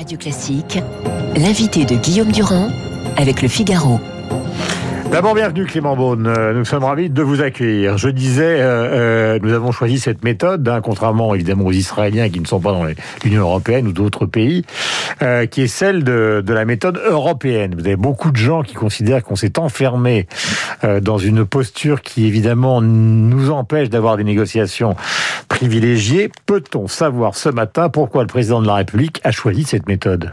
Radio Classique, l'invité de Guillaume Durand avec le Figaro. D'abord, bienvenue Clément Beaune. Euh, nous sommes ravis de vous accueillir. Je disais, euh, euh, nous avons choisi cette méthode, hein, contrairement évidemment aux Israéliens qui ne sont pas dans l'Union européenne ou d'autres pays, qui est celle de, la méthode européenne. Vous avez beaucoup de gens qui considèrent qu'on s'est enfermé dans une posture qui évidemment nous empêche d'avoir des négociations privilégiées. Peut-on savoir ce matin pourquoi le président de la République a choisi cette méthode?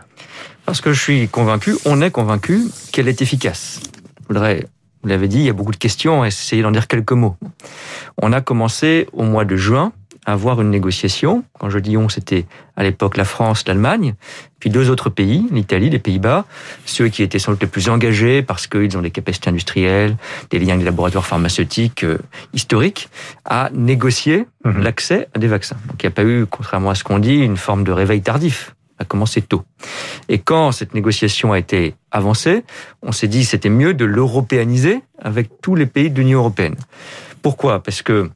Parce que je suis convaincu, on est convaincu qu'elle est efficace voudrais, vous l'avez dit, il y a beaucoup de questions, essayer d'en dire quelques mots. On a commencé au mois de juin à avoir une négociation. Quand je dis on, c'était à l'époque la France, l'Allemagne, puis deux autres pays, l'Italie, les Pays-Bas, ceux qui étaient sans doute les plus engagés parce qu'ils ont des capacités industrielles, des liens avec des laboratoires pharmaceutiques euh, historiques, à négocier mmh. l'accès à des vaccins. Donc il n'y a pas eu, contrairement à ce qu'on dit, une forme de réveil tardif a commencé tôt. Et quand cette négociation a été avancée, on s'est dit c'était mieux de l'européaniser avec tous les pays de l'Union européenne. Pourquoi? Parce que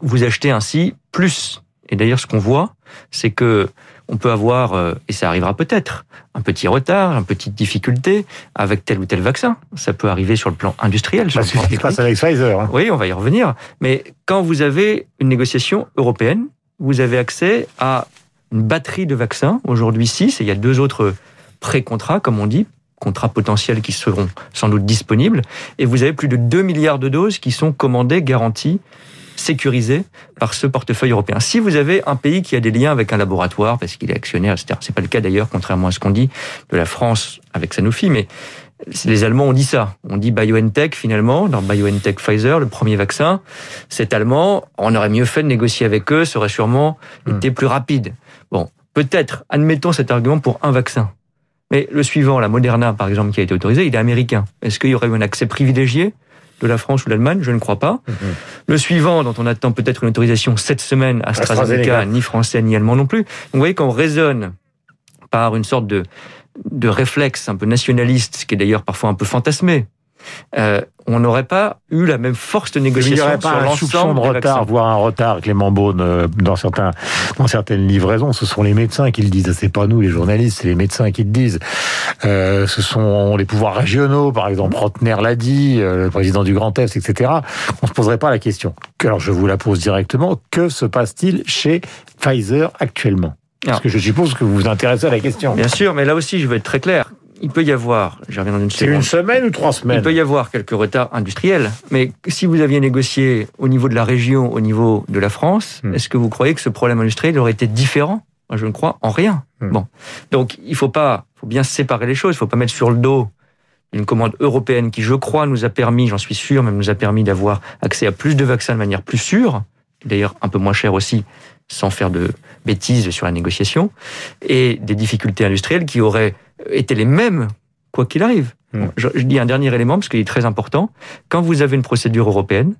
vous achetez ainsi plus. Et d'ailleurs, ce qu'on voit, c'est que on peut avoir, euh, et ça arrivera peut-être, un petit retard, une petite difficulté avec tel ou tel vaccin. Ça peut arriver sur le plan industriel. Sur ce qui se passe avec Pfizer. Hein. Oui, on va y revenir. Mais quand vous avez une négociation européenne, vous avez accès à une batterie de vaccins, aujourd'hui 6, et il y a deux autres pré-contrats, comme on dit, contrats potentiels qui seront sans doute disponibles, et vous avez plus de 2 milliards de doses qui sont commandées, garanties, sécurisées par ce portefeuille européen. Si vous avez un pays qui a des liens avec un laboratoire, parce qu'il est actionnaire, etc., c'est pas le cas d'ailleurs, contrairement à ce qu'on dit de la France avec Sanofi, mais les Allemands ont dit ça. On dit BioNTech finalement, dans BioNTech Pfizer, le premier vaccin. Cet Allemand, on aurait mieux fait de négocier avec eux, ça aurait sûrement hmm. été plus rapide. Bon, peut-être, admettons cet argument pour un vaccin. Mais le suivant, la Moderna par exemple, qui a été autorisé, il est américain. Est-ce qu'il y aurait eu un accès privilégié de la France ou de l'Allemagne? Je ne crois pas. Hmm. Le suivant, dont on attend peut-être une autorisation cette semaine, AstraZeneca, ni français ni allemand non plus. Donc vous voyez qu'on raisonne par une sorte de de réflexe un peu nationaliste, ce qui est d'ailleurs parfois un peu fantasmé, euh, on n'aurait pas eu la même force de négociation. Il n'y aurait pas un soupçon de retard, voire un retard, Clément Beaune, euh, dans, certains, dans certaines livraisons. Ce sont les médecins qui le disent. C'est pas nous, les journalistes, c'est les médecins qui le disent. Euh, ce sont les pouvoirs régionaux, par exemple, Rotner l'a dit, le président du Grand Est, etc. On se poserait pas la question. Alors, je vous la pose directement. Que se passe-t-il chez Pfizer actuellement? Parce que je suppose que vous vous intéressez à la question. Bien sûr, mais là aussi, je vais être très clair. Il peut y avoir, je reviens dans une seconde. C'est une semaine ou trois semaines Il peut y avoir quelques retards industriels, mais si vous aviez négocié au niveau de la région, au niveau de la France, hmm. est-ce que vous croyez que ce problème industriel aurait été différent? Moi, je ne crois en rien. Hmm. Bon, donc il faut pas, faut bien séparer les choses. Il faut pas mettre sur le dos une commande européenne qui, je crois, nous a permis, j'en suis sûr, même nous a permis d'avoir accès à plus de vaccins de manière plus sûre, d'ailleurs un peu moins cher aussi, sans faire de bêtises sur la négociation, et des difficultés industrielles qui auraient été les mêmes quoi qu'il arrive. Hmm. Je, dis un dernier élément parce qu'il est très important. Quand vous avez une procédure européenne,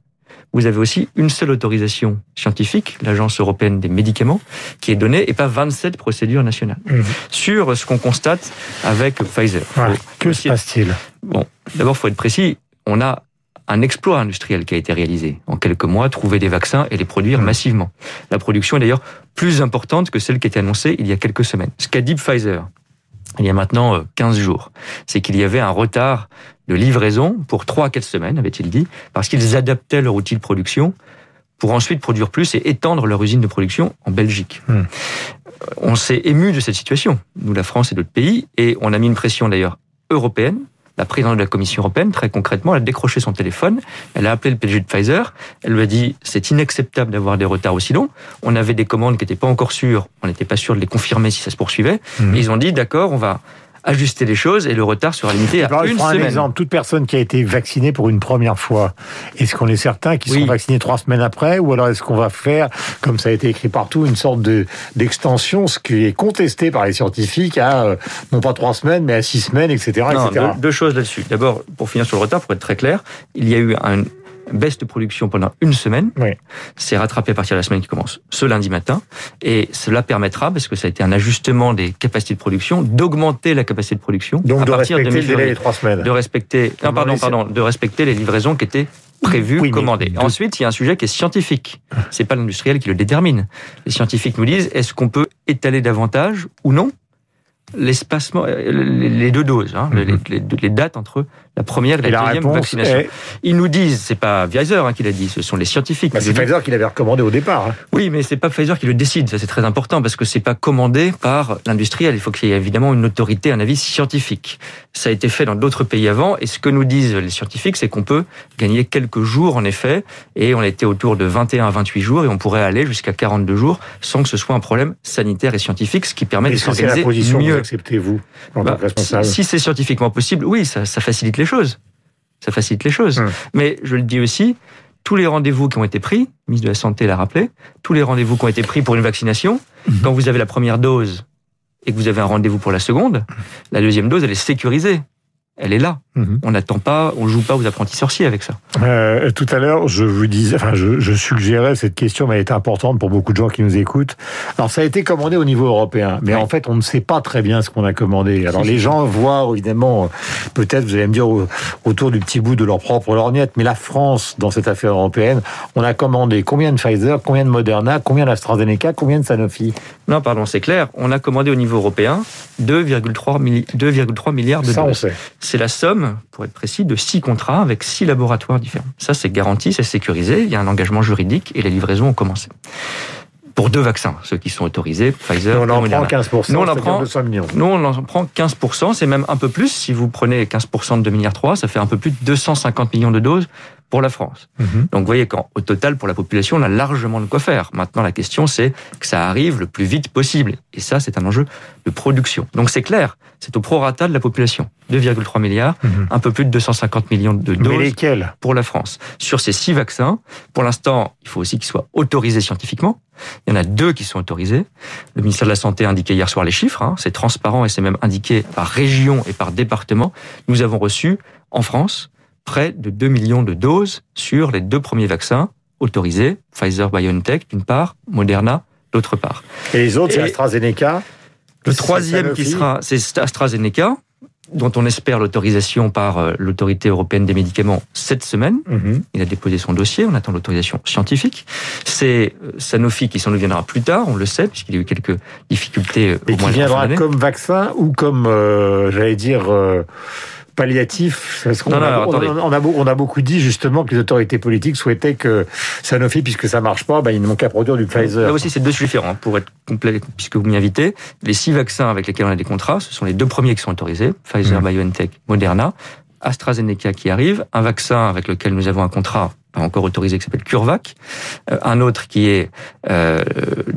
vous avez aussi une seule autorisation scientifique, l'Agence européenne des médicaments, qui est donnée et pas 27 procédures nationales. Hmm. Sur ce qu'on constate avec Pfizer. Que se passe-t-il? Bon, d'abord, faut être précis. On a un exploit industriel qui a été réalisé. En quelques mois, trouver des vaccins et les produire massivement. La production est d'ailleurs plus importante que celle qui était annoncée il y a quelques semaines. Ce qu'a dit Pfizer, il y a maintenant 15 euh, jours, c'est qu'il y avait un retard de livraison pour 3 à 4 semaines, avait-il dit, parce qu'ils adaptaient leur outil de production pour ensuite produire plus et étendre leur usine de production en Belgique. Mmh. On s'est ému de cette situation, nous la France et d'autres pays, et on a mis une pression d'ailleurs européenne la présidente de la Commission européenne, très concrètement, elle a décroché son téléphone, elle a appelé le PDG de Pfizer, elle lui a dit c'est inacceptable d'avoir des retards aussi longs. On avait des commandes qui n'étaient pas encore sûres, on n'était pas sûr de les confirmer si ça se poursuivait. Mmh. ils ont dit d'accord, on va ajuster les choses et le retard sera limité à une semaine. un exemple. Toute personne qui a été vaccinée pour une première fois, est-ce qu'on est certain qu'ils seront vaccinés trois semaines après ou alors est-ce qu'on va faire, comme ça a été écrit partout, une sorte de d'extension, ce qui est contesté par les scientifiques, à euh, non pas trois semaines mais à six semaines, etc. Non, deux, choses là-dessus. D'abord, pour finir sur le retard, pour être très clair, il y a eu un, baisse de production pendant une semaine. Oui. C'est rattrapé à partir de la semaine qui commence ce lundi matin. Et cela permettra, parce que ça a été un ajustement des capacités de production, d'augmenter la capacité de production. Donc à de partir respecter de le délai des trois semaines. De respecter, non, pardon, pardon, de respecter les livraisons qui étaient prévues, commandées. Ensuite, il y a un sujet qui est scientifique. C'est pas l'industriel qui le détermine. Les scientifiques nous disent, est-ce qu'on peut étaler davantage ou non? L'espacement, les deux doses, hein, Mhm. les, les- les dates entre la première et la, Et deuxième vaccination. est- Ils nous disent, c'est pas Pfizer hein, qui l'a dit, ce sont les scientifiques. Bah, c'est. Pfizer qui l'avait recommandé au départ. hein. Oui, mais c'est pas Pfizer qui le décide. Ça, c'est très important parce que c'est pas commandé par l'industriel. Il faut qu'il y ait évidemment une autorité, un avis scientifique. Ça a été fait dans d'autres pays avant. Et ce que nous disent les scientifiques, c'est qu'on peut gagner quelques jours, en effet. Et on était autour de 21 à 28 jours et on pourrait aller jusqu'à 42 jours sans que ce soit un problème sanitaire et scientifique, ce qui permet de s'organiser mieux. Acceptez, vous, en tant Bah, que responsable si, si c'est scientifiquement possible, oui, ça, ça facilite les choses. Ça facilite les choses. Hum. Mais je le dis aussi, tous les rendez-vous qui ont été pris, le ministre de la Santé l'a rappelé, tous les rendez-vous qui ont été pris pour une vaccination, Mhm. quand vous avez la première dose et que vous avez un rendez-vous pour la seconde, la deuxième dose, elle est sécurisée. Elle est là. Mhm. On n'attend pas, on joue pas aux apprentis sorciers avec ça. Euh, tout à l'heure, je vous disais, enfin, je, je suggérais cette question, mais elle est importante pour beaucoup de gens qui nous écoutent. Alors, ça a été commandé au niveau européen, mais Oui. en fait, on ne sait pas très bien ce qu'on a commandé. Alors, les gens voient évidemment, peut-être, vous allez me dire, au- autour du petit bout de leur propre lorgnette, mais la France, dans cette affaire européenne, on a commandé combien de Pfizer, combien de Moderna, combien d'AstraZeneca, combien de Sanofi? Non, pardon, c'est clair. On a commandé au niveau européen 2,3 milli- 2,3 milliards de Ça, on doses. sait. C'est la somme, pour être précis, de six contrats avec six laboratoires différents. Ça, c'est garanti, c'est sécurisé, il y a un engagement juridique et les livraisons ont commencé. Pour deux vaccins, ceux qui sont autorisés, Pfizer Et on en prend Moderna. 15%, Nous, on en prend- 200 millions. Nous, on en prend 15%, c'est même un peu plus. Si vous prenez 15% de 2 milliards 3, ça fait un peu plus de 250 millions de doses pour la France. Mhm. Donc vous voyez qu'au total, pour la population, on a largement de quoi faire. Maintenant, la question, c'est que ça arrive le plus vite possible. Et ça, c'est un enjeu de production. Donc c'est clair, c'est au prorata de la population. 2,3 milliards, Mhm. un peu plus de 250 millions de Mais doses lesquels? pour la France. Sur ces six vaccins, pour l'instant, il faut aussi qu'ils soient autorisés scientifiquement. Il y en a deux qui sont autorisés. Le ministère de la Santé a indiqué hier soir les chiffres. hein. C'est transparent et c'est même indiqué par région et par département. Nous avons reçu en France près de 2 millions de doses sur les deux premiers vaccins autorisés, Pfizer BioNTech d'une part, Moderna d'autre part. Et les autres, c'est AstraZeneca Le troisième qui sera, c'est AstraZeneca, dont on espère l'autorisation par euh, l'autorité européenne des médicaments cette semaine. Mhm. Il a déposé son dossier, on attend l'autorisation scientifique. C'est euh, Sanofi qui s'en nous viendra plus tard, on le sait, puisqu'il y a eu quelques difficultés euh, Et au qui moins fin viendra comme vaccin ou comme, euh, j'allais dire, euh, palliatif Parce qu'on a, on, a, on a beaucoup dit justement que les autorités politiques souhaitaient que Sanofi, puisque ça marche pas, bah, ils n'ont qu'à produire du Pfizer. Là aussi, c'est deux sujets différents, hein, pour être complet, puisque vous m'y invitez. Les six vaccins avec lesquels on a des contrats, ce sont les deux premiers qui sont autorisés, Pfizer, Mhm. BioNTech, Moderna. AstraZeneca qui arrive, un vaccin avec lequel nous avons un contrat pas encore autorisé qui s'appelle CureVac, euh, un autre qui est euh,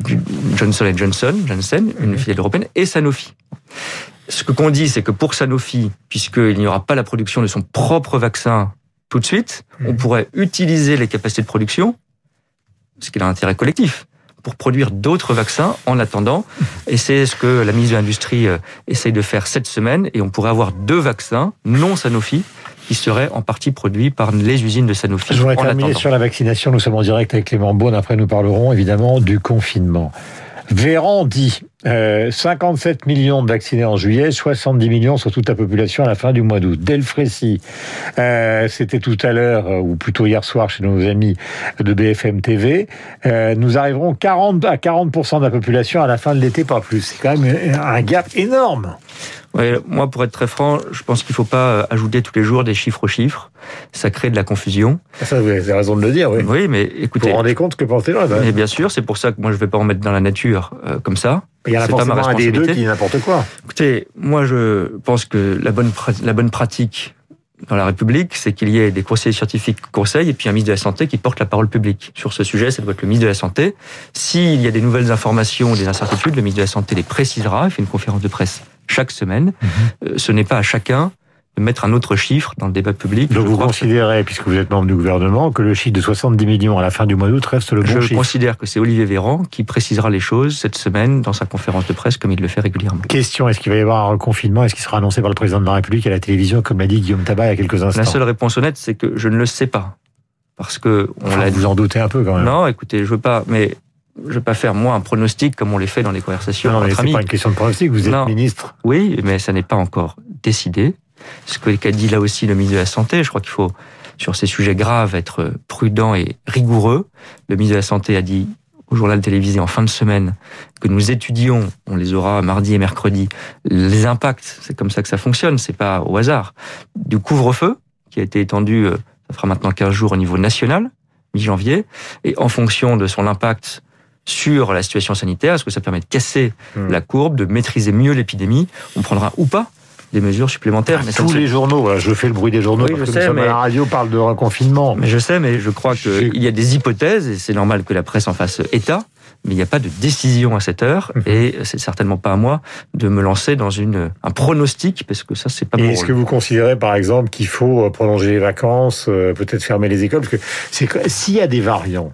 du Johnson Johnson, Janssen, une Mhm. filiale européenne, et Sanofi. Ce que qu'on dit, c'est que pour Sanofi, puisqu'il n'y aura pas la production de son propre vaccin tout de suite, on Mhm. pourrait utiliser les capacités de production, ce qui a un intérêt collectif, pour produire d'autres vaccins en attendant. Et c'est ce que la ministre de l'Industrie euh, essaye de faire cette semaine. Et on pourrait avoir deux vaccins non Sanofi qui seraient en partie produits par les usines de Sanofi Je voudrais terminer sur la vaccination. Nous sommes en direct avec Clément Beaune. Après, nous parlerons évidemment du confinement. Véran dit euh, 57 millions de vaccinés en juillet, 70 millions sur toute la population à la fin du mois d'août. Delfrécy, euh, c'était tout à l'heure, euh, ou plutôt hier soir chez nos amis de BFM TV. Euh, nous arriverons 40 à 40% de la population à la fin de l'été, pas plus. C'est quand même un gap énorme. Ouais, moi, pour être très franc, je pense qu'il ne faut pas euh, ajouter tous les jours des chiffres aux chiffres. Ça crée de la confusion. Ça, vous avez raison de le dire, oui. Oui, mais Vous écoutez, vous rendez compte que pensez les gens mais bien sûr, c'est pour ça que moi, je ne vais pas en mettre dans la nature euh, comme ça. Il y a c'est pas ma forcément un des deux qui dit n'importe quoi. Écoutez, moi je pense que la bonne, pra- la bonne pratique dans la République, c'est qu'il y ait des conseillers scientifiques qui conseillent et puis un ministre de la Santé qui porte la parole publique. Sur ce sujet, ça doit être le ministre de la Santé. S'il y a des nouvelles informations ou des incertitudes, le ministre de la Santé les précisera. Il fait une conférence de presse chaque semaine. Euh, Ce n'est pas à chacun de mettre un autre chiffre dans le débat public. Donc Je vous que- considérez, puisque vous êtes membre du gouvernement, que le chiffre de 70 millions à la fin du mois d'août reste le bon je chiffre considère que c'est Olivier Véran qui précisera les choses cette semaine dans sa conférence de presse comme il le fait régulièrement. Question, est-ce qu'il va y avoir un reconfinement? Est-ce qu'il sera annoncé par le président de la République à la télévision, comme l'a dit Guillaume Tabar il y a quelques instants? La seule réponse honnête, c'est que je ne le sais pas. Parce que on Enfin, l'a Vous en doutez un peu quand même. Non, écoutez, je veux pas, mais je veux pas faire moi un pronostic comme on les fait dans les conversations Non, non, mais c'est pas une question de pronostic, vous êtes Non. ministre. Oui, mais ça n'est pas encore décidé. Ce qu'a dit là aussi le ministre de la Santé, je crois qu'il faut sur ces sujets graves être prudent et rigoureux. Le ministre de la Santé a dit au journal télévisé en fin de semaine, que nous étudions, on les aura mardi et mercredi, les impacts, c'est comme ça que ça fonctionne, c'est pas au hasard, du couvre-feu, qui a été étendu, euh, ça fera maintenant 15 jours au niveau national, mi-janvier, et en fonction de son impact sur la situation sanitaire, est-ce que ça permet de casser mmh. la courbe, de maîtriser mieux l'épidémie, on prendra ou pas des mesures supplémentaires. Mais Tous les journaux, je fais le bruit des journaux parce que sais, mais... la radio parle de reconfinement. Mais je sais, mais je crois qu'il y a des hypothèses, et c'est normal que la presse en fasse état, mais il n'y a pas de décision à cette heure, mhm. et c'est certainement pas à moi de me lancer dans une, un pronostic, parce que ça, c'est pas Est-ce que vous considérez, par exemple, qu'il faut euh, prolonger les vacances, euh, peut-être fermer les écoles? Parce que s'il y a des variants,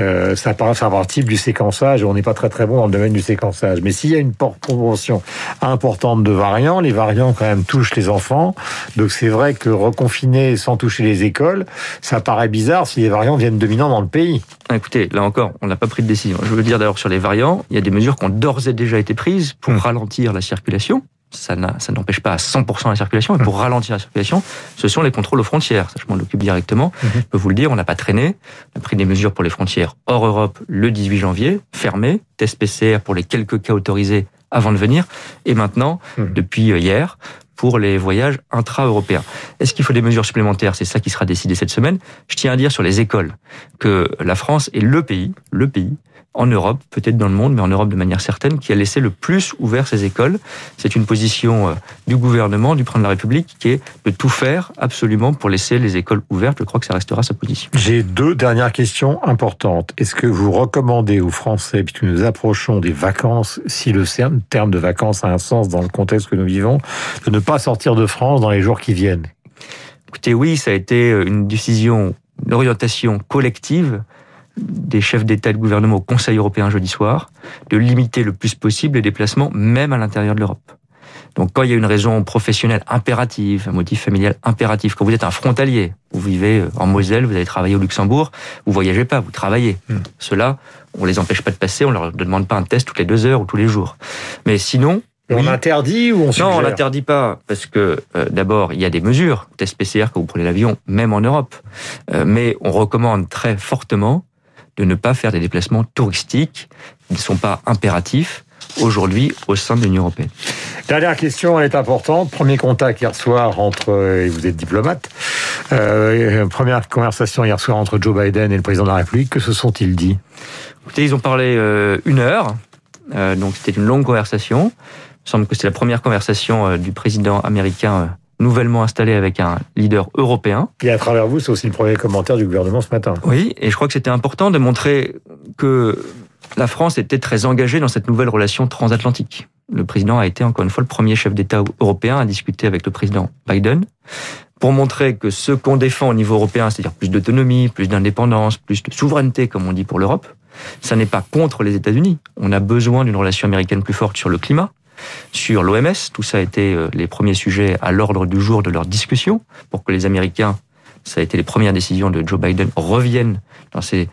euh, ça paraît faire partie du séquençage. On n'est pas très très bon dans le domaine du séquençage. Mais s'il y a une proportion importante de variants, les variants quand même touchent les enfants. Donc c'est vrai que reconfiner sans toucher les écoles, ça paraît bizarre si les variants viennent dominants dans le pays. Écoutez, là encore, on n'a pas pris de décision. Je veux dire d'ailleurs sur les variants, il y a des mesures qui ont d'ores et déjà été prises pour hmm. ralentir la circulation ça n'empêche pas à 100% la circulation, mais pour mmh. ralentir la circulation, ce sont les contrôles aux frontières. Ça, je m'en occupe directement. Mmh. Je peux vous le dire, on n'a pas traîné. On a pris des mesures pour les frontières hors Europe le 18 janvier, fermées, test PCR pour les quelques cas autorisés avant de venir, et maintenant, mmh. depuis hier, pour les voyages intra-européens. Est-ce qu'il faut des mesures supplémentaires? C'est ça qui sera décidé cette semaine. Je tiens à dire sur les écoles que la France est le pays, le pays en Europe, peut-être dans le monde, mais en Europe de manière certaine, qui a laissé le plus ouvert ses écoles. C'est une position euh, du gouvernement, du président de la République, qui est de tout faire absolument pour laisser les écoles ouvertes. Je crois que ça restera sa position. J'ai deux dernières questions importantes. Est-ce que vous recommandez aux Français, puisque nous approchons des vacances, si le terme de vacances a un sens dans le contexte que nous vivons, de ne pas sortir de France dans les jours qui viennent Écoutez, oui, ça a été euh, une décision, une orientation collective des chefs d'État et de gouvernement au Conseil européen jeudi soir, de limiter le plus possible les déplacements, même à l'intérieur de l'Europe. Donc quand il y a une raison professionnelle impérative, un motif familial impératif, quand vous êtes un frontalier, vous vivez en Moselle, vous allez travailler au Luxembourg, vous voyagez pas, vous travaillez. Hmm. Cela, on les empêche pas de passer, on leur demande pas un test toutes les deux heures ou tous les jours. Mais sinon, on interdit ou on suggère Non, on n'interdit pas, parce que euh, d'abord, il y a des mesures, test PCR quand vous prenez l'avion, même en Europe. Euh, mais on recommande très fortement de ne pas faire des déplacements touristiques qui ne sont pas impératifs aujourd'hui au sein de l'Union européenne. Dernière question, elle est importante. Premier contact hier soir entre, et vous êtes diplomate, euh, première conversation hier soir entre Joe Biden et le président de la République. Que se sont-ils dit? Écoutez, ils ont parlé euh, une heure, euh, donc c'était une longue conversation. Il semble que c'est la première conversation euh, du président américain nouvellement installé avec un leader européen. Et à travers vous, c'est aussi le premier commentaire du gouvernement ce matin. Oui, et je crois que c'était important de montrer que la France était très engagée dans cette nouvelle relation transatlantique. Le président a été encore une fois le premier chef d'État européen à discuter avec le président Biden pour montrer que ce qu'on défend au niveau européen, c'est-à-dire plus d'autonomie, plus d'indépendance, plus de souveraineté, comme on dit pour l'Europe, ça n'est pas contre les États-Unis. On a besoin d'une relation américaine plus forte sur le climat, sur l'OMS. Tout ça a été euh, les premiers sujets à l'ordre du jour de leur discussion pour que les Américains ça a été les premières décisions de Joe Biden, reviennent dans ces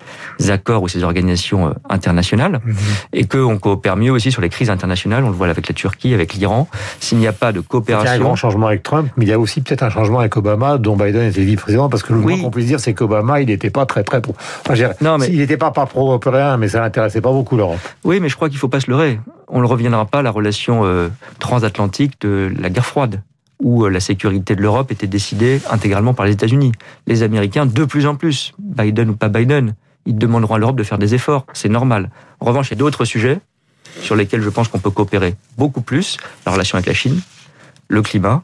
accords ou ces organisations euh, internationales, mhm. et qu'on coopère mieux aussi sur les crises internationales. On le voit avec la Turquie, avec l'Iran. S'il n'y a pas de coopération... Il y a un grand changement avec Trump, mais il y a aussi peut-être un changement avec Obama, dont Biden était vice-président, parce que le moins qu'on puisse dire, c'est qu'Obama, il n'était pas très très pro. non, mais... Il n'était pas, pas pro-européen, mais ça n'intéressait pas beaucoup l'Europe. Oui, mais je crois qu'il ne faut pas se leurrer. On ne reviendra pas à la relation euh, transatlantique de la guerre froide où euh, la sécurité de l'Europe était décidée intégralement par les États-Unis. Les Américains, de plus en plus, Biden ou pas Biden, ils demanderont à l'Europe de faire des efforts, c'est normal. En revanche, il y a d'autres sujets sur lesquels je pense qu'on peut coopérer beaucoup plus, la relation avec la Chine, le climat,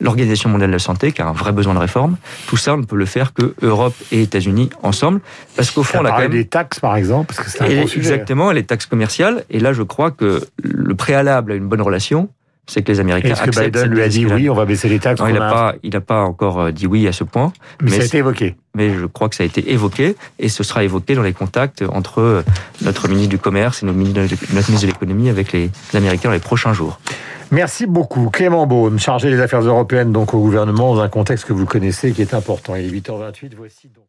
l'Organisation mondiale de la santé, qui a un vrai besoin de réforme. Tout ça, on ne peut le faire que Europe et États-Unis ensemble, parce qu'au fond, on a quand même des taxes, par exemple, parce que c'est un gros sujet. Exactement, les taxes commerciales. Et là, je crois que le préalable à une bonne relation, c'est que les Américains Est-ce que Biden lui a dit oui, on va baisser les taxes il n'a pas, il n'a pas encore euh, dit oui à ce point. Mais, ça a été évoqué. Mais je crois que ça a été évoqué et ce sera évoqué dans les contacts entre euh, notre ministre du Commerce et notre ministre de l'économie avec les Américains dans les prochains jours. Merci beaucoup. Clément Beaune, chargé des affaires européennes donc au gouvernement dans un contexte que vous connaissez qui est important. Il est 8h28. Voici donc